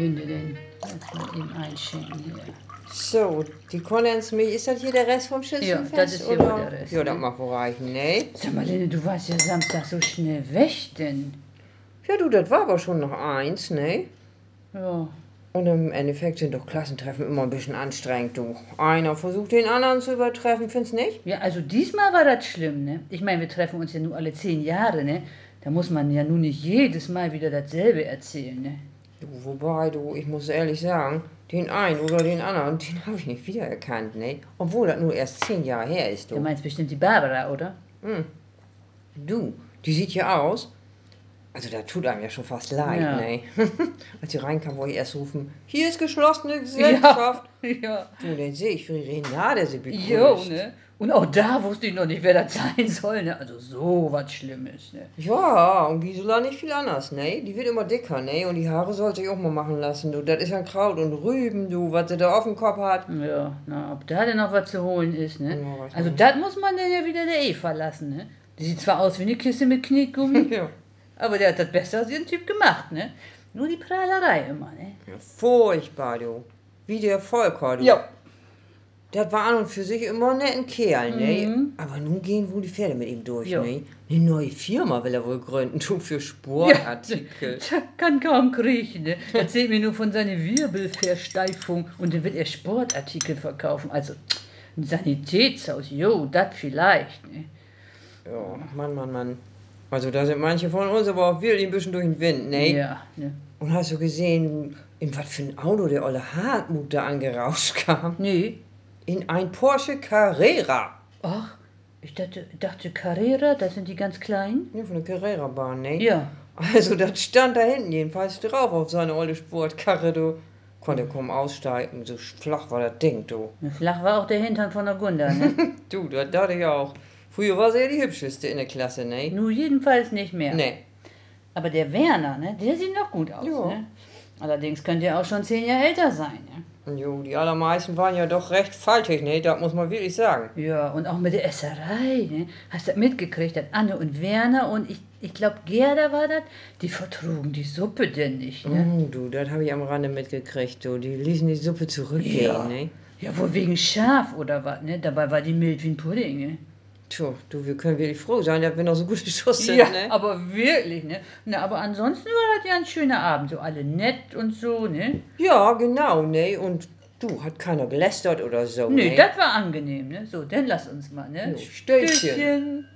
Denn? Lass mal eben einschenken hier. So, die Kondensmilch, ist das hier der Rest vom Ja, Schüsselfest? das ist hier oder? der Rest, Ja, das ne? mag wohl reichen, ne? Sag mal, Linde, du warst ja Samstag so schnell weg, denn. Ja, du, das war aber schon noch eins, ne? Ja. Und im Endeffekt sind doch Klassentreffen immer ein bisschen anstrengend, du. Einer versucht den anderen zu übertreffen, findest nicht? Ja, also diesmal war das schlimm, ne? Ich meine, wir treffen uns ja nur alle zehn Jahre, ne? Da muss man ja nun nicht jedes Mal wieder dasselbe erzählen, ne? Du, wobei, du, ich muss ehrlich sagen, den einen oder den anderen, den habe ich nicht wiedererkannt, ne? Obwohl das nur erst zehn Jahre her ist, Du du. meinst bestimmt die Barbara, oder? Du, die sieht ja aus. Also da tut einem ja schon fast leid, Ja. ne? Als sie reinkam, wollte ich erst rufen, hier ist geschlossene Gesellschaft. Ja. Du, dann sehe ich, wie Renate sie begrüßt. Jo, ne? Und auch da wusste ich noch nicht, wer das sein soll, ne? Also so was Schlimmes, ne? Ja, und Gisela nicht viel anders, ne? Die wird immer dicker, ne? Und die Haare sollte ich auch mal machen lassen, du. Das ist ja Kraut und Rüben, du, was sie da auf dem Kopf hat. Ja, na, ob da denn noch was zu holen ist, ne? Ja, Also das muss man dann ja wieder der Eva lassen, ne? Die sieht zwar aus wie eine Kiste mit Knietgummi, Ja. Aber der hat das besser als ihren Typ gemacht, ne? Nur die Prahlerei immer, ne? ja. Furchtbar, du. Wie der Volker, du. Ja. Das war an und für sich immer ein netter Kerl, ne? Mhm. Aber nun gehen wohl die Pferde mit ihm durch, Ja. ne? Eine neue Firma will er wohl gründen, du, für Sportartikel. Tja, kann kaum kriechen, ne? Erzählt mir nur von seiner Wirbelversteifung und dann wird er Sportartikel verkaufen. Also ein Sanitätshaus, jo, das vielleicht, ne? Ja, Mann, Mann, Mann. Also da sind manche von uns aber auch wirklich ein bisschen durch den Wind, ne? Ja, ne? Und hast du gesehen, in was für ein Auto der olle Hartmut da angerauscht kam? Nee. In ein Porsche Carrera. Ach, ich dachte, dachte Carrera, das sind die ganz kleinen? Ja, von der Carrera-Bahn, ne? Ja. Also das stand da hinten jedenfalls drauf auf seine olle Sportkarre, du. Konnte kaum aussteigen, so flach war das Ding, du. Flach war auch der Hintern von der Gunda, ne? Du, das dachte ich auch. Früher war sie ja die hübscheste in der Klasse, ne? Nur jedenfalls nicht mehr. Ne. Aber der Werner, ne, der sieht noch gut aus, Ja. ne? Allerdings könnte er auch schon zehn Jahre älter sein, ne? Jo, die allermeisten waren ja doch recht faltig, ne? Das muss man wirklich sagen. Ja, und auch mit der Esserei, ne? Hast du das mitgekriegt, dass Anne und Werner und ich, ich glaube Gerda war das, die vertrugen die Suppe denn nicht, ne? Oh, du, das habe ich am Rande mitgekriegt, du. Die ließen die Suppe zurückgehen, Ja. ne? Ja, wohl wegen Schaf oder was, ne? Dabei war die mild wie ein Pudding, ne? Tja, du, wir können wirklich froh sein, dass wir noch so gute Schuss sind, Ja, ne? aber wirklich, ne? Na, aber ansonsten war das ja ein schöner Abend, so alle nett und so, ne? Ja, genau, ne? Und du, hat keiner gelästert oder so, Nee, ne? das war angenehm, ne? So, dann lass uns mal, ne? Jo, Stößchen. Stößchen.